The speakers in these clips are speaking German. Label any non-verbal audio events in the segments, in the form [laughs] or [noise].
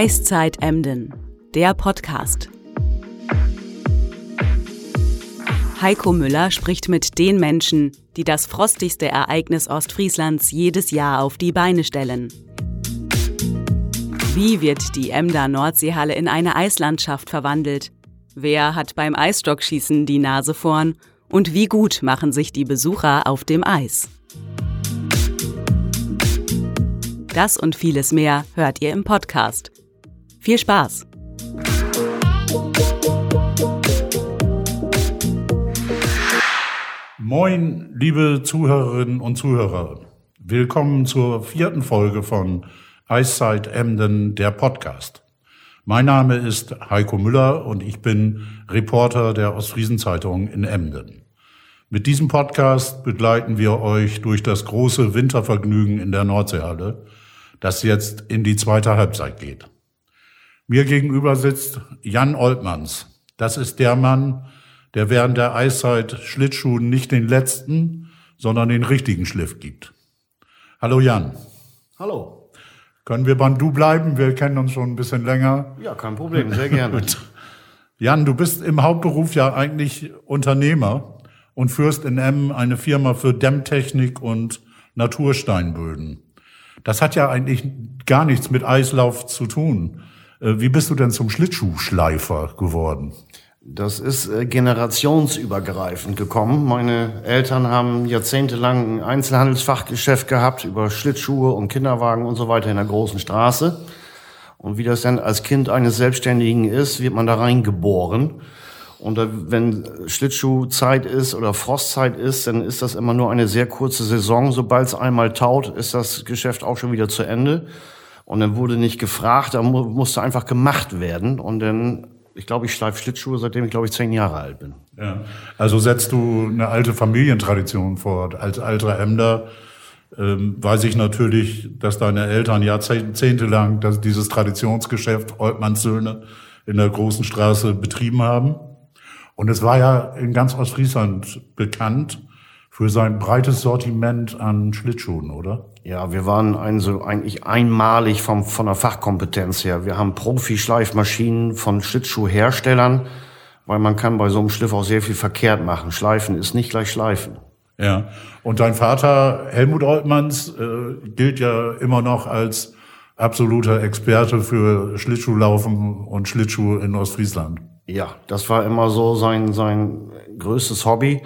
Eiszeit Emden, der Podcast. Heiko Müller spricht mit den Menschen, die das frostigste Ereignis Ostfrieslands jedes Jahr auf die Beine stellen. Wie wird die Emder Nordseehalle in eine Eislandschaft verwandelt? Wer hat beim Eisstockschießen die Nase vorn? Und wie gut machen sich die Besucher auf dem Eis? Das und vieles mehr hört ihr im Podcast. Viel Spaß! Moin, liebe Zuhörerinnen und Zuhörer. Willkommen zur vierten Folge von Eiszeit Emden, der Podcast. Mein Name ist Heiko Müller und ich bin Reporter der Ostfriesenzeitung in Emden. Mit diesem Podcast begleiten wir euch durch das große Wintervergnügen in der Nordseehalle, das jetzt in die zweite Halbzeit geht. Mir gegenüber sitzt Jan Oltmanns. Das ist der Mann, der während der Eiszeit Schlittschuhen nicht den letzten, sondern den richtigen Schliff gibt. Hallo Jan. Hallo. Können wir beim Du bleiben? Wir kennen uns schon ein bisschen länger. Ja, kein Problem, sehr gerne. [laughs] Jan, du bist im Hauptberuf ja eigentlich Unternehmer und führst in Emmen eine Firma für Dämmtechnik und Natursteinböden. Das hat ja eigentlich gar nichts mit Eislauf zu tun. Äh, wie bist du denn zum Schlittschuhschleifer geworden? Das ist äh, generationsübergreifend gekommen. Meine Eltern haben jahrzehntelang ein Einzelhandelsfachgeschäft gehabt über Schlittschuhe und Kinderwagen und so weiter in der großen Straße. Und wie das dann als Kind eines Selbstständigen ist, wird man da reingeboren. Und wenn Schlittschuhzeit ist oder Frostzeit ist, dann ist das immer nur eine sehr kurze Saison. Sobald es einmal taut, ist das Geschäft auch schon wieder zu Ende. Und dann wurde nicht gefragt, da musste einfach gemacht werden. Und dann ich glaube, ich schleife Schlittschuhe, seitdem ich, glaube ich, zehn Jahre alt bin. Ja. Also setzt du eine alte Familientradition fort. Als alter Emder ähm, weiß ich natürlich, dass deine Eltern jahrzehntelang dass dieses Traditionsgeschäft Oltmanns Söhne in der großen Straße betrieben haben. Und es war ja in ganz Ostfriesland bekannt für sein breites Sortiment an Schlittschuhen, oder? Ja, wir waren ein, so eigentlich einmalig vom, von der Fachkompetenz her. Wir haben Profi-Schleifmaschinen von Schlittschuhherstellern, weil man kann bei so einem Schliff auch sehr viel verkehrt machen. Schleifen ist nicht gleich Schleifen. Ja, und dein Vater Helmut Oltmanns äh, gilt ja immer noch als absoluter Experte für Schlittschuhlaufen und Schlittschuhe in Ostfriesland. Ja, das war immer so sein, sein größtes Hobby.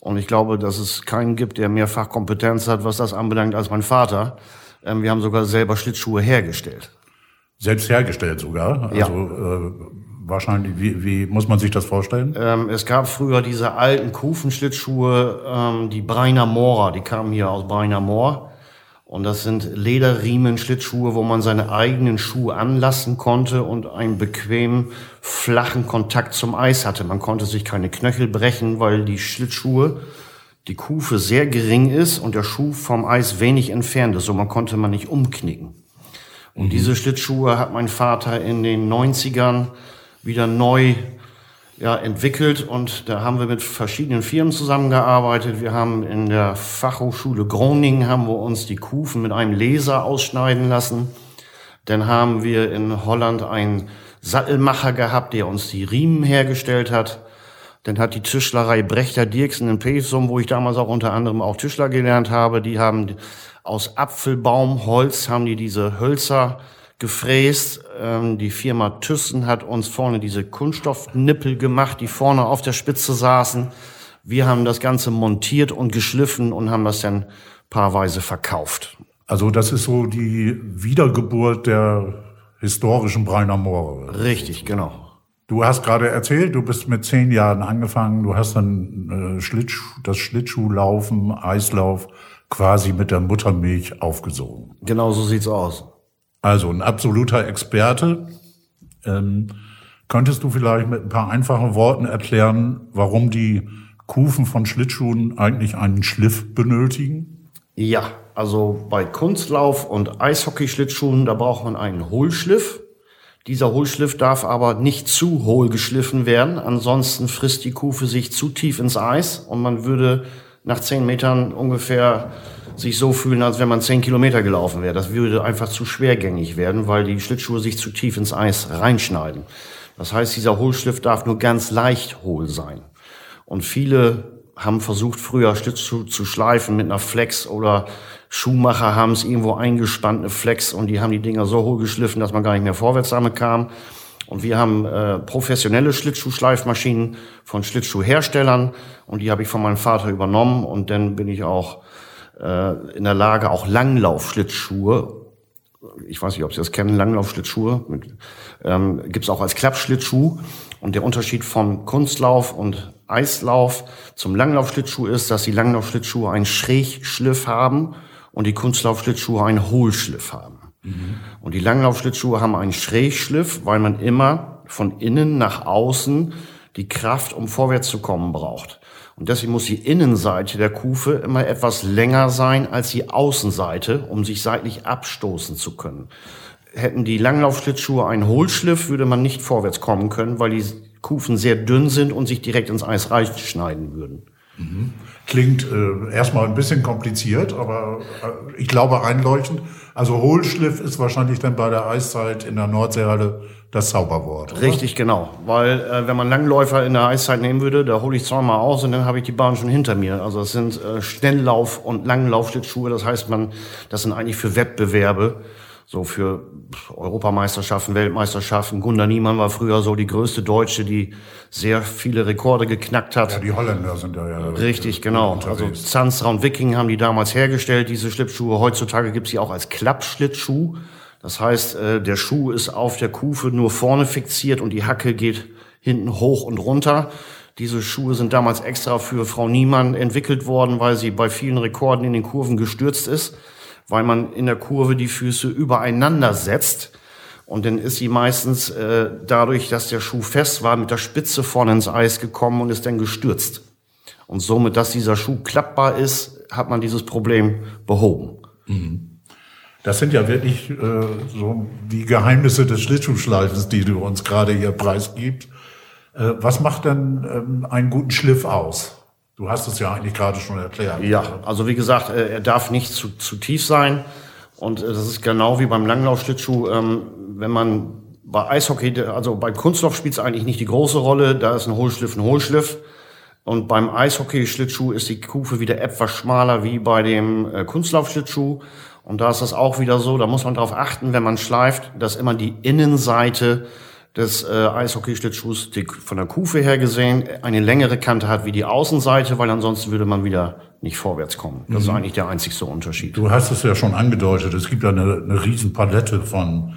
Und ich glaube, dass es keinen gibt, der mehr Fachkompetenz hat, was das anbelangt, als mein Vater. Ähm, wir haben sogar selber Schlittschuhe hergestellt. Selbst hergestellt sogar? Ja. Also äh, wahrscheinlich, wie, wie muss man sich das vorstellen? Ähm, es gab früher diese alten Kufenschlittschuhe, ähm, die Breiner Moorer, die kamen hier aus Breiner Moor. Und das sind Lederriemen, Schlittschuhe, wo man seine eigenen Schuhe anlassen konnte und einen bequemen, flachen Kontakt zum Eis hatte. Man konnte sich keine Knöchel brechen, weil die Schlittschuhe, die Kufe sehr gering ist und der Schuh vom Eis wenig entfernt ist. So man konnte man nicht umknicken. Und mhm. diese Schlittschuhe hat mein Vater in den 90ern wieder neu ja, entwickelt und da haben wir mit verschiedenen Firmen zusammengearbeitet. Wir haben in der Fachhochschule Groningen haben wir uns die Kufen mit einem Laser ausschneiden lassen. Dann haben wir in Holland einen Sattelmacher gehabt, der uns die Riemen hergestellt hat. Dann hat die Tischlerei Brechter Dirksen in Pesum, wo ich damals auch unter anderem auch Tischler gelernt habe, die haben aus Apfelbaumholz haben die diese Hölzer gefräst. Ähm, die Firma Thyssen hat uns vorne diese Kunststoffnippel gemacht, die vorne auf der Spitze saßen. Wir haben das Ganze montiert und geschliffen und haben das dann paarweise verkauft. Also das ist so die Wiedergeburt der historischen Breiner Moore. Richtig, genau. Du hast gerade erzählt, du bist mit zehn Jahren angefangen, du hast dann äh, Schlittschuh, das Schlittschuhlaufen, Eislauf quasi mit der Muttermilch aufgesogen. Genau so sieht's aus. Also ein absoluter Experte. Ähm, könntest du vielleicht mit ein paar einfachen Worten erklären, warum die Kufen von Schlittschuhen eigentlich einen Schliff benötigen? Ja, also bei Kunstlauf- und Eishockeyschlittschuhen, da braucht man einen Hohlschliff. Dieser Hohlschliff darf aber nicht zu hohl geschliffen werden, ansonsten frisst die Kufe sich zu tief ins Eis und man würde nach zehn Metern ungefähr sich so fühlen, als wenn man zehn Kilometer gelaufen wäre. Das würde einfach zu schwergängig werden, weil die Schlittschuhe sich zu tief ins Eis reinschneiden. Das heißt, dieser Hohlschliff darf nur ganz leicht hohl sein. Und viele haben versucht, früher Schlittschuhe zu schleifen mit einer Flex oder Schuhmacher haben es irgendwo eingespannt, eine Flex, und die haben die Dinger so hohl geschliffen, dass man gar nicht mehr vorwärts damit kam. Und wir haben äh, professionelle Schlittschuhschleifmaschinen von Schlittschuhherstellern und die habe ich von meinem Vater übernommen und dann bin ich auch äh, in der Lage, auch Langlaufschlittschuhe, ich weiß nicht, ob Sie das kennen, Langlaufschlittschuhe, ähm, gibt es auch als Klappschlittschuh. Und der Unterschied von Kunstlauf und Eislauf zum Langlaufschlittschuh ist, dass die Langlaufschlittschuhe einen Schrägschliff haben und die Kunstlaufschlittschuhe einen Hohlschliff haben. Mhm. Und die Langlaufschlittschuhe haben einen Schrägschliff, weil man immer von innen nach außen die Kraft, um vorwärts zu kommen, braucht. Und deswegen muss die Innenseite der Kufe immer etwas länger sein als die Außenseite, um sich seitlich abstoßen zu können. Hätten die Langlaufschlittschuhe einen Hohlschliff, würde man nicht vorwärts kommen können, weil die Kufen sehr dünn sind und sich direkt ins Eis reinschneiden würden. Mhm. Klingt äh, erstmal ein bisschen kompliziert, aber äh, ich glaube einleuchtend. Also Hohlschliff ist wahrscheinlich dann bei der Eiszeit in der Nordseehalle das Zauberwort. Oder? Richtig, genau. Weil äh, wenn man Langläufer in der Eiszeit nehmen würde, da hole ich zweimal aus und dann habe ich die Bahn schon hinter mir. Also das sind äh, Schnelllauf- und Langlaufschlittschuhe. Das heißt, man, das sind eigentlich für Wettbewerbe so für Europameisterschaften, Weltmeisterschaften. Gunda Niemann war früher so die größte Deutsche, die sehr viele Rekorde geknackt hat. Ja, die Holländer sind da ja. Richtig, genau. Unterwegs. Also Zanstra und Viking haben die damals hergestellt, diese Schlittschuhe. Heutzutage gibt's sie auch als Klappschlittschuh. Das heißt, äh, der Schuh ist auf der Kufe nur vorne fixiert und die Hacke geht hinten hoch und runter. Diese Schuhe sind damals extra für Frau Niemann entwickelt worden, weil sie bei vielen Rekorden in den Kurven gestürzt ist weil man in der Kurve die Füße übereinander setzt. Und dann ist sie meistens äh, dadurch, dass der Schuh fest war, mit der Spitze vorne ins Eis gekommen und ist dann gestürzt. Und somit, dass dieser Schuh klappbar ist, hat man dieses Problem behoben. Mhm. Das sind ja wirklich äh, so die Geheimnisse des Schlittschuhschleifens, die du uns gerade hier preisgibst. Äh, was macht denn ähm, einen guten Schliff aus? Du hast es ja eigentlich gerade schon erklärt. Ja, also wie gesagt, äh, er darf nicht zu, zu tief sein. Und äh, das ist genau wie beim Langlaufschlittschuh. Ähm, wenn man bei Eishockey, also beim Kunstlauf spielt es eigentlich nicht die große Rolle. Da ist ein Hohlschliff ein Hohlschliff. Und beim Eishockey-Schlittschuh ist die Kufe wieder etwas schmaler wie bei dem äh, Kunstlaufschlittschuh. Und da ist das auch wieder so, da muss man darauf achten, wenn man schleift, dass immer die Innenseite des äh, Eishockeyschlittschuhs die von der Kufe her gesehen eine längere Kante hat wie die Außenseite, weil ansonsten würde man wieder nicht vorwärts kommen. Das mhm. ist eigentlich der einzigste Unterschied. Du hast es ja schon angedeutet, es gibt ja eine, eine riesen Palette von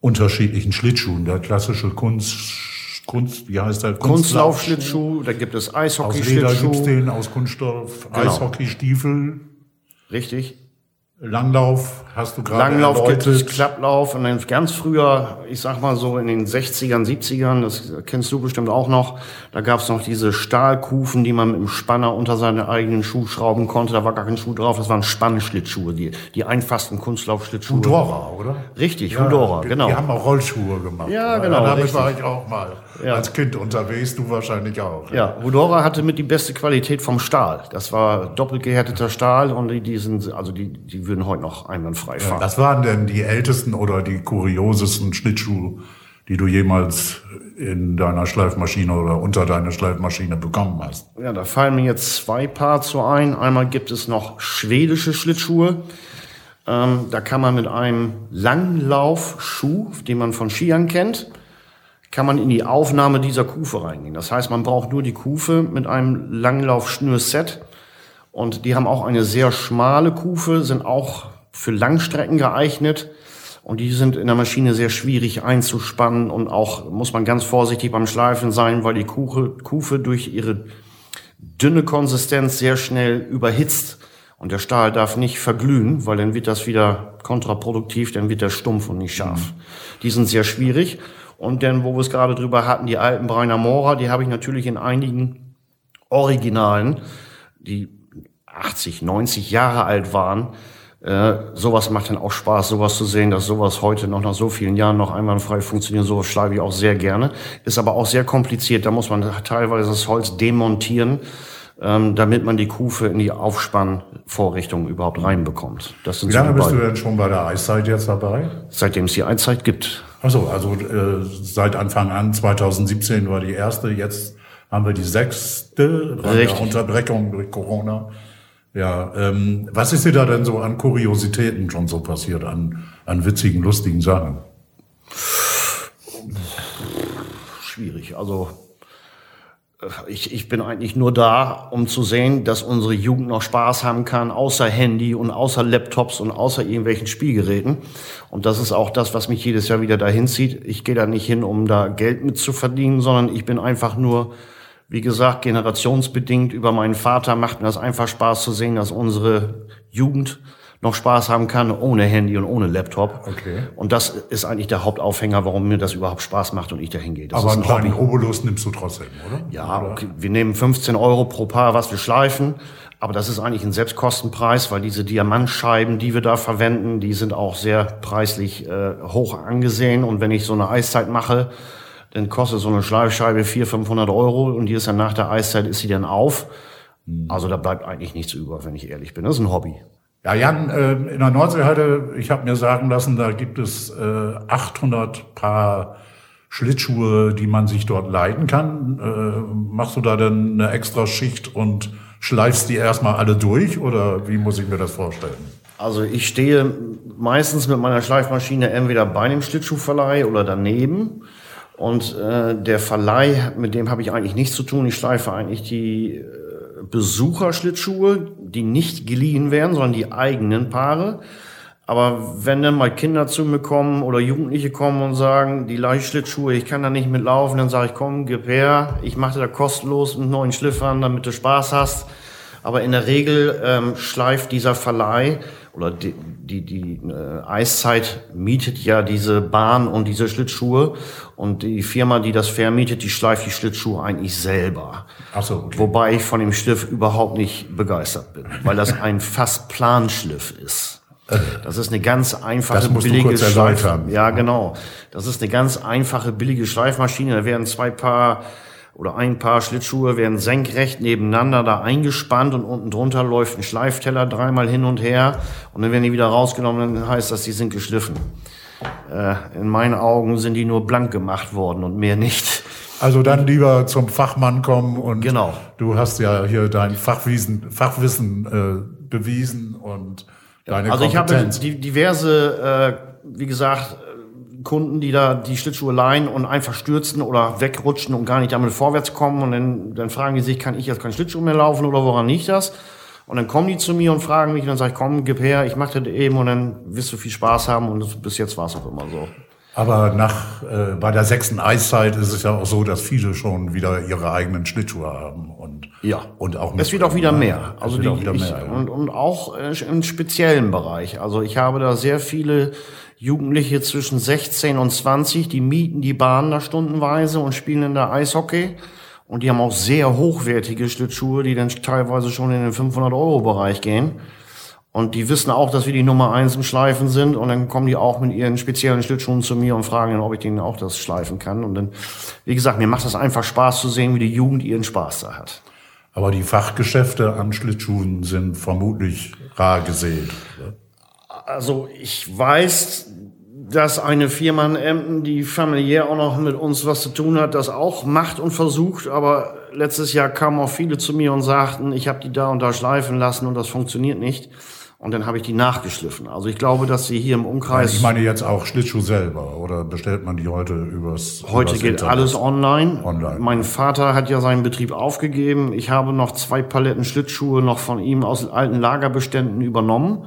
unterschiedlichen Schlittschuhen. Der klassische Kunst, Kunst, wie heißt der? Kunstlaufschlittschuh, da gibt es Eishockeyschlittschuh. Aus Leder gibt's den, aus Kunststoff, genau. Eishockeystiefel. Richtig. Langlauf hast du gerade Langlauf gibt es, Klapplauf und dann ganz früher, ich sag mal so in den 60ern, 70ern, das kennst du bestimmt auch noch, da gab es noch diese Stahlkufen, die man mit dem Spanner unter seine eigenen Schuh schrauben konnte. Da war gar kein Schuh drauf, das waren Spannschlittschuhe, die, die einfachsten Kunstlaufschlittschuhe. Hudora, oder? Richtig, ja, Hudora, die, genau. Die haben auch Rollschuhe gemacht. Ja, genau. damit richtig. war ich auch mal ja. als Kind unterwegs, du wahrscheinlich auch. Ja, Hudora hatte mit die beste Qualität vom Stahl. Das war doppelt gehärteter Stahl und die, die sind, also die, die würden heute noch einwandfrei fahren. Ja, was waren denn die ältesten oder die kuriosesten Schlittschuhe, die du jemals in deiner Schleifmaschine oder unter deiner Schleifmaschine bekommen hast? Ja, da fallen mir jetzt zwei Paar zu ein. Einmal gibt es noch schwedische Schlittschuhe. Ähm, da kann man mit einem Langlaufschuh, den man von Skiern kennt, kann man in die Aufnahme dieser Kufe reingehen. Das heißt, man braucht nur die Kufe mit einem Langlaufschnürset und die haben auch eine sehr schmale Kufe, sind auch für Langstrecken geeignet und die sind in der Maschine sehr schwierig einzuspannen und auch muss man ganz vorsichtig beim Schleifen sein, weil die Kuche, Kufe durch ihre dünne Konsistenz sehr schnell überhitzt und der Stahl darf nicht verglühen, weil dann wird das wieder kontraproduktiv, dann wird der stumpf und nicht scharf. Mhm. Die sind sehr schwierig und dann, wo wir es gerade drüber hatten, die alten Breiner Mora, die habe ich natürlich in einigen Originalen, die 80, 90 Jahre alt waren. Äh, sowas macht dann auch Spaß, sowas zu sehen, dass sowas heute noch nach so vielen Jahren noch einwandfrei funktioniert. Sowas schleife ich auch sehr gerne. Ist aber auch sehr kompliziert. Da muss man teilweise das Holz demontieren ähm, damit man die Kufe in die Aufspannvorrichtung überhaupt reinbekommt. Das sind Wie lange bist du denn schon bei der Eiszeit jetzt dabei? Seitdem es die Eiszeit gibt. Achso, also äh, seit Anfang an, 2017 war die erste, jetzt haben wir die sechste bei der Unterbrechung durch Corona. Ja, ähm, was ist dir da denn so an Kuriositäten schon so passiert, an, an witzigen, lustigen Sachen? Schwierig. Also ich, ich bin eigentlich nur da, um zu sehen, dass unsere Jugend noch Spaß haben kann, außer Handy und außer Laptops und außer irgendwelchen Spielgeräten. Und das ist auch das, was mich jedes Jahr wieder dahin zieht. Ich gehe da nicht hin, um da Geld mit zu verdienen, sondern ich bin einfach nur, wie gesagt, generationsbedingt über meinen Vater macht mir das einfach Spaß zu sehen, dass unsere Jugend noch Spaß haben kann ohne Handy und ohne Laptop. Okay. Und das ist eigentlich der Hauptaufhänger, warum mir das überhaupt Spaß macht und ich dahin gehe. Das Aber einen kleinen Obolus nimmst du trotzdem, oder? Ja, okay. wir nehmen 15 Euro pro Paar, was wir schleifen. Aber das ist eigentlich ein Selbstkostenpreis, weil diese Diamantscheiben, die wir da verwenden, die sind auch sehr preislich äh, hoch angesehen. Und wenn ich so eine Eiszeit mache, dann kostet so eine Schleifscheibe 400, 500 Euro und die ist dann nach der Eiszeit ist sie dann auf. Hm. Also da bleibt eigentlich nichts über, wenn ich ehrlich bin. Das ist ein Hobby. Ja, Jan, äh, in der Nordseeheide, ich habe mir sagen lassen, da gibt es äh, 800 Paar Schlittschuhe, die man sich dort leiten kann. Äh, machst du da denn eine extra Schicht und schleifst die erstmal alle durch oder wie muss ich mir das vorstellen? Also ich stehe meistens mit meiner Schleifmaschine entweder bei dem Schlittschuhverleih oder daneben. Und äh, der Verleih, mit dem habe ich eigentlich nichts zu tun. Ich schleife eigentlich die äh, Besucherschlittschuhe, die nicht geliehen werden, sondern die eigenen Paare. Aber wenn dann mal Kinder zu mir kommen oder Jugendliche kommen und sagen, die Leihschlittschuhe, ich kann da nicht mitlaufen, dann sage ich, komm, gib her, ich mache dir da kostenlos mit neuen Schliffern, damit du Spaß hast. Aber in der Regel ähm, schleift dieser Verleih oder die, die, die äh, Eiszeit mietet ja diese Bahn und diese Schlittschuhe und die Firma, die das vermietet, die schleift die Schlittschuhe eigentlich selber. Ach so, okay. Wobei ich von dem Schliff überhaupt nicht begeistert bin, weil das ein fast Planschliff ist. Das ist eine ganz einfache, das musst billige Schleif. Ja, genau. Das ist eine ganz einfache, billige Schleifmaschine. Da werden zwei Paar oder ein Paar Schlittschuhe werden senkrecht nebeneinander da eingespannt und unten drunter läuft ein Schleifteller dreimal hin und her und dann werden die wieder rausgenommen, dann heißt das, die sind geschliffen. Äh, in meinen Augen sind die nur blank gemacht worden und mehr nicht. Also dann lieber zum Fachmann kommen und genau. du hast ja hier dein Fachwissen, Fachwissen äh, bewiesen und deine Also ich habe diverse, äh, wie gesagt, Kunden, die da die Schlittschuhe leihen und einfach stürzen oder wegrutschen und gar nicht damit vorwärts kommen. Und dann, dann fragen die sich, kann ich jetzt kein Schlittschuh mehr laufen oder woran liegt das? Und dann kommen die zu mir und fragen mich und dann sage ich, komm, gib her, ich mache das eben und dann wirst du viel Spaß haben und bis jetzt war es auch immer so. Aber nach äh, bei der sechsten Eiszeit ist es ja auch so, dass viele schon wieder ihre eigenen Schlittschuhe haben ja und auch es wird auch wieder mehr. Also die, wieder mehr, ja. und und auch äh, im speziellen Bereich. Also ich habe da sehr viele Jugendliche zwischen 16 und 20, die mieten die Bahn da stundenweise und spielen in der Eishockey. Und die haben auch sehr hochwertige Schlittschuhe, die dann teilweise schon in den 500 Euro Bereich gehen. Und die wissen auch, dass wir die Nummer eins im Schleifen sind. Und dann kommen die auch mit ihren speziellen Schlittschuhen zu mir und fragen, ob ich denen auch das schleifen kann. Und dann, wie gesagt, mir macht das einfach Spaß zu sehen, wie die Jugend ihren Spaß da hat. Aber die Fachgeschäfte an Schlittschuhen sind vermutlich rar gesehen. Also ich weiß, dass eine Firma in Emden, die familiär auch noch mit uns was zu tun hat, das auch macht und versucht. Aber letztes Jahr kamen auch viele zu mir und sagten, ich habe die da und da schleifen lassen und das funktioniert nicht. Und dann habe ich die nachgeschliffen. Also ich glaube, dass sie hier im Umkreis. Ich meine jetzt auch Schlittschuh selber oder bestellt man die heute übers Heute übers geht Internet? alles online. online. Mein Vater hat ja seinen Betrieb aufgegeben. Ich habe noch zwei Paletten Schlittschuhe noch von ihm aus alten Lagerbeständen übernommen.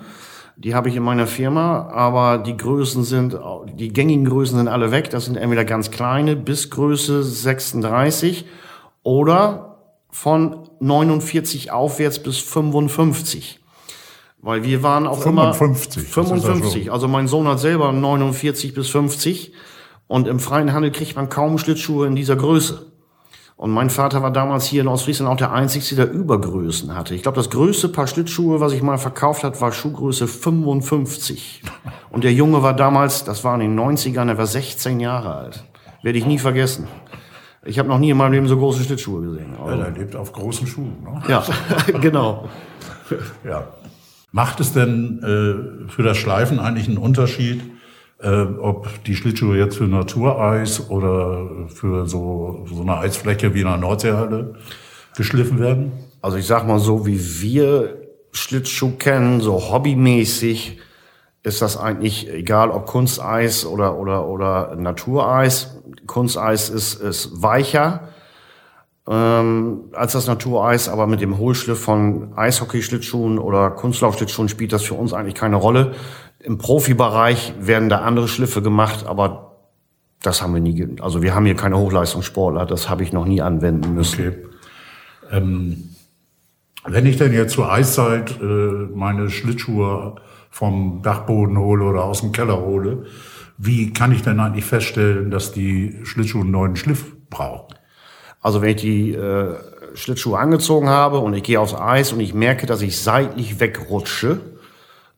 Die habe ich in meiner Firma, aber die Größen sind, die gängigen Größen sind alle weg. Das sind entweder ganz kleine bis Größe 36 oder von 49 aufwärts bis 55. Weil wir waren auch 55, immer 55. Also mein Sohn hat selber 49 bis 50 und im freien Handel kriegt man kaum Schlittschuhe in dieser Größe. Und mein Vater war damals hier in Ostfriesland auch der Einzige, der Übergrößen hatte. Ich glaube, das größte Paar Schlittschuhe, was ich mal verkauft hat, war Schuhgröße 55. Und der Junge war damals, das war in den 90ern, er war 16 Jahre alt. Werde ich nie vergessen. Ich habe noch nie in meinem Leben so große Schlittschuhe gesehen. Ja, der lebt auf großen Schuhen. Ne? Ja, [laughs] genau. Ja. Macht es denn äh, für das Schleifen eigentlich einen Unterschied, äh, ob die Schlittschuhe jetzt für Natureis oder für so, so eine Eisfläche wie in einer Nordseehalle geschliffen werden? Also ich sag mal so, wie wir Schlittschuh kennen, so hobbymäßig, ist das eigentlich egal, ob Kunsteis oder, oder, oder Natureis. Kunsteis ist, ist weicher ähm, als das Natureis, aber mit dem Hohlschliff von Eishockey-Schlittschuhen oder Kunstlaufschlittschuhen spielt das für uns eigentlich keine Rolle. Im Profibereich werden da andere Schliffe gemacht, aber das haben wir nie, also wir haben hier keine Hochleistungssportler, das habe ich noch nie anwenden müssen. Okay. Ähm, wenn ich denn jetzt zur Eiszeit äh, meine Schlittschuhe vom Dachboden hole oder aus dem Keller hole, wie kann ich denn eigentlich feststellen, dass die Schlittschuhe einen neuen Schliff brauchen? Also wenn ich die äh, Schlittschuhe angezogen habe und ich gehe aufs Eis und ich merke, dass ich seitlich wegrutsche,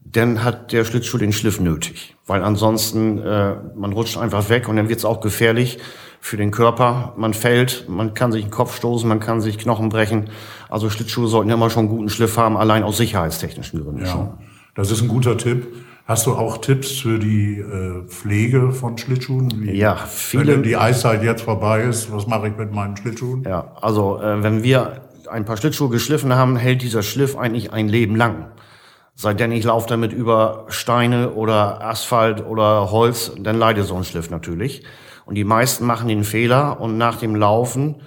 dann hat der Schlittschuh den Schliff nötig. Weil ansonsten, äh, man rutscht einfach weg und dann wird es auch gefährlich für den Körper. Man fällt, man kann sich den Kopf stoßen, man kann sich Knochen brechen. Also Schlittschuhe sollten immer schon einen guten Schliff haben, allein aus sicherheitstechnischen Gründen Ja, schon. das ist ein guter Tipp. Hast du auch Tipps für die äh, Pflege von Schlittschuhen? Wie, Ja, Wenn viele, die Eiszeit jetzt vorbei ist, was mache ich mit meinen Schlittschuhen? Ja, also äh, wenn wir ein paar Schlittschuhe geschliffen haben, hält dieser Schliff eigentlich ein Leben lang. Seitdem ich laufe damit über Steine oder Asphalt oder Holz, dann leidet so ein Schliff natürlich. Und die meisten machen den Fehler und nach dem Laufen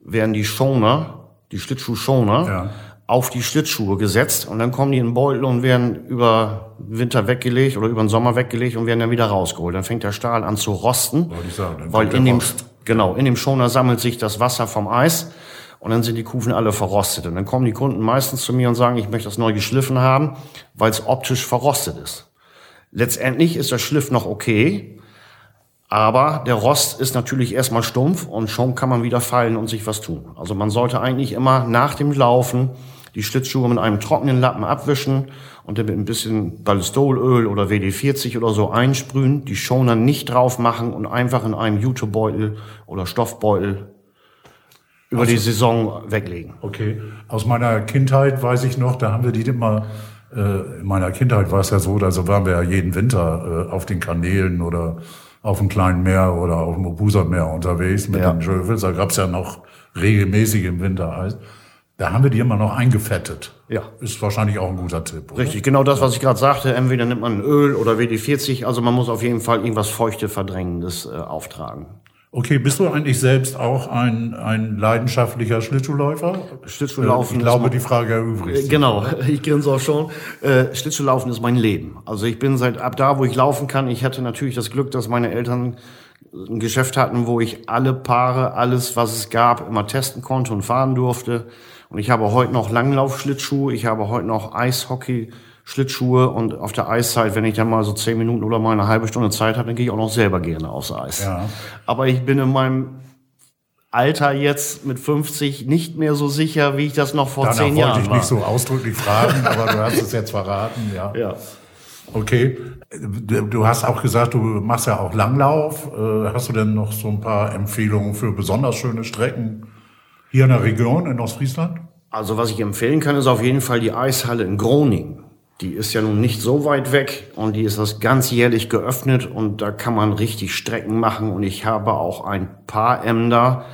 werden die Schoner, die Schlittschuhschoner, Ja. Auf die Schlittschuhe gesetzt und dann kommen die in den Beutel und werden über Winter weggelegt oder über den Sommer weggelegt und werden dann wieder rausgeholt. Dann fängt der Stahl an zu rosten, sagen, weil in dem, Rost. genau, in dem Schoner sammelt sich das Wasser vom Eis und dann sind die Kufen alle verrostet. Und dann kommen die Kunden meistens zu mir und sagen, ich möchte das neu geschliffen haben, weil es optisch verrostet ist. Letztendlich ist der Schliff noch okay, aber der Rost ist natürlich erstmal stumpf und schon kann man wieder fallen und sich was tun. Also man sollte eigentlich immer nach dem Laufen die Schlittschuhe mit einem trockenen Lappen abwischen und dann mit ein bisschen Ballistolöl oder WD-40 oder so einsprühen, die Schoner nicht drauf machen und einfach in einem Jutebeutel oder Stoffbeutel über die Saison weglegen. Okay. Aus meiner Kindheit weiß ich noch, da haben wir die immer, äh, in meiner Kindheit war es ja so, also waren wir ja jeden Winter äh, auf den Kanälen oder auf dem kleinen Meer oder auf dem Obusa-Meer unterwegs mit Ja. den Schöfels. Da gab's ja noch regelmäßig im Winter Eis. Da haben wir die immer noch eingefettet. Ja. Ist wahrscheinlich auch ein guter Tipp. Oder? Richtig, genau das, was ich gerade sagte. Entweder nimmt man Öl oder WD-40. Also man muss auf jeden Fall irgendwas Feuchte verdrängendes äh, auftragen. Okay, bist du eigentlich selbst auch ein, ein leidenschaftlicher Schlittschuhläufer? Schlittschuhlaufen Ich glaube, die Frage erübrigt. Äh, sich. Genau, [laughs] ich grinse auch schon. Äh, Schlittschuhlaufen ist mein Leben. Also ich bin seit ab da, wo ich laufen kann. Ich hatte natürlich das Glück, dass meine Eltern ein Geschäft hatten, wo ich alle Paare, alles, was es gab, immer testen konnte und fahren durfte. Und ich habe heute noch Langlaufschlittschuhe, ich habe heute noch Eishockey-Schlittschuhe und auf der Eiszeit, wenn ich dann mal so zehn Minuten oder mal eine halbe Stunde Zeit habe, dann gehe ich auch noch selber gerne aufs Eis. Ja. Aber ich bin in meinem Alter jetzt mit 50 nicht mehr so sicher, wie ich das noch vor Danach zehn wollte Jahren ich war. nicht so ausdrücklich fragen, aber du hast es jetzt verraten, ja. [laughs] ja. Okay. Du du hast auch gesagt, du machst ja auch Langlauf. Äh, Hast du denn noch so ein paar Empfehlungen für besonders schöne Strecken hier in der Region in Ostfriesland? Also was ich empfehlen kann, ist auf jeden Fall die Eishalle in Groningen. Die ist ja nun nicht so weit weg und die ist das ganzjährlich geöffnet und da kann man richtig Strecken machen und ich habe auch ein paar Ämter,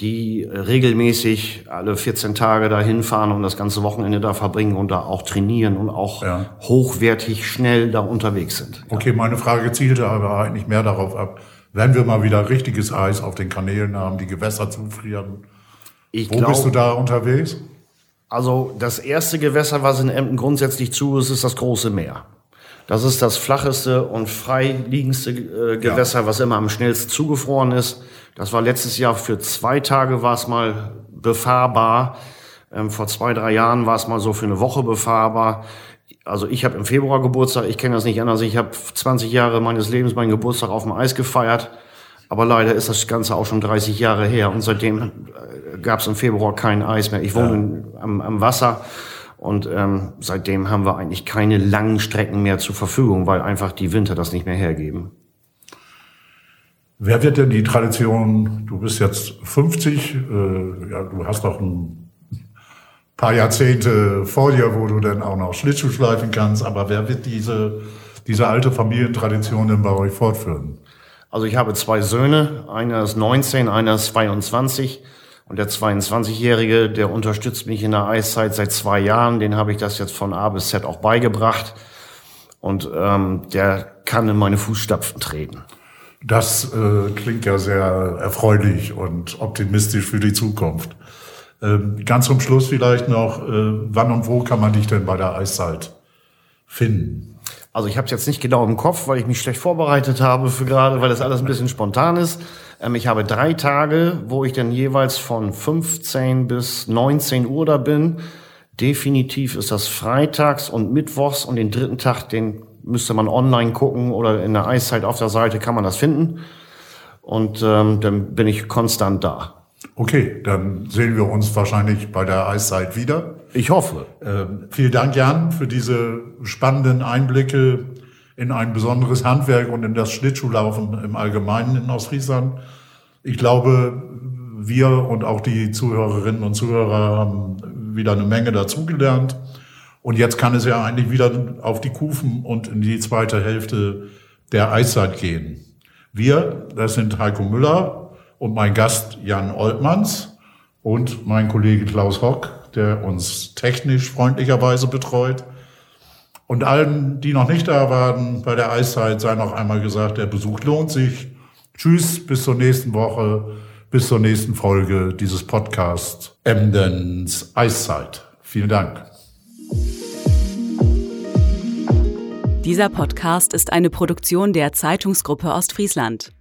die regelmäßig alle 14 Tage da hinfahren und das ganze Wochenende da verbringen und da auch trainieren und auch Ja. hochwertig schnell da unterwegs sind. Okay, meine Frage zielte aber eigentlich mehr darauf ab, wenn wir mal wieder richtiges Eis auf den Kanälen haben, die Gewässer zufrieren. Ich Wo glaub- bist du da unterwegs? Also das erste Gewässer, was in Emden grundsätzlich zu ist, ist das große Meer. Das ist das flacheste und freiliegendste äh, Gewässer, was immer am schnellsten zugefroren ist. Das war letztes Jahr für zwei Tage war es mal befahrbar. Ähm, vor zwei, drei Jahren war es mal so für eine Woche befahrbar. Also ich habe im Februar Geburtstag, ich kenne das nicht anders. Ich habe 20 Jahre meines Lebens meinen Geburtstag auf dem Eis gefeiert. Aber leider ist das Ganze auch schon 30 Jahre her und seitdem gab es im Februar kein Eis mehr. Ich wohne in, am, am Wasser und ähm, seitdem haben wir eigentlich keine langen Strecken mehr zur Verfügung, weil einfach die Winter das nicht mehr hergeben. Wer wird denn die Tradition, du bist jetzt 50, äh, ja, du hast doch ein paar Jahrzehnte vor dir, wo du dann auch noch Schlittschuh schleifen kannst, aber wer wird diese, diese alte Familientradition denn bei euch fortführen? Also ich habe zwei Söhne, einer ist 19, einer ist 22 und der 22-Jährige, der unterstützt mich in der Eiszeit seit zwei Jahren, den habe ich das jetzt von A bis Z auch beigebracht und ähm, der kann in meine Fußstapfen treten. Das äh, klingt ja sehr erfreulich und optimistisch für die Zukunft. Ähm, ganz zum Schluss vielleicht noch, äh, wann und wo kann man dich denn bei der Eiszeit finden? Also ich habe es jetzt nicht genau im Kopf, weil ich mich schlecht vorbereitet habe für gerade, weil das alles ein bisschen spontan ist. Ähm, ich habe drei Tage, wo ich dann jeweils von 15 bis 19 Uhr da bin. Definitiv ist das freitags und mittwochs und den dritten Tag, den müsste man online gucken oder in der Eiszeit auf der Seite kann man das finden. Und ähm, dann bin ich konstant da. Okay, dann sehen wir uns wahrscheinlich bei der Eiszeit wieder. Ich hoffe. Ähm, vielen Dank, Jan, für diese spannenden Einblicke in ein besonderes Handwerk und in das Schlittschuhlaufen im Allgemeinen in Ostfriesland. Ich glaube, wir und auch die Zuhörerinnen und Zuhörer haben wieder eine Menge dazugelernt. Und jetzt kann es ja eigentlich wieder auf die Kufen und in die zweite Hälfte der Eiszeit gehen. Wir, das sind Heiko Müller und mein Gast Jan Oltmanns und mein Kollege Klaus Hock, der uns technisch freundlicherweise betreut. Und allen, die noch nicht da waren bei der Eiszeit, sei noch einmal gesagt, der Besuch lohnt sich. Tschüss, bis zur nächsten Woche, bis zur nächsten Folge dieses Podcasts Emdens Eiszeit. Vielen Dank. Dieser Podcast ist eine Produktion der Zeitungsgruppe Ostfriesland.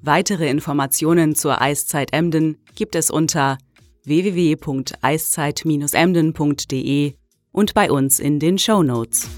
Weitere Informationen zur Eiszeit Emden gibt es unter www.eiszeit-emden.de und bei uns in den Show Notes.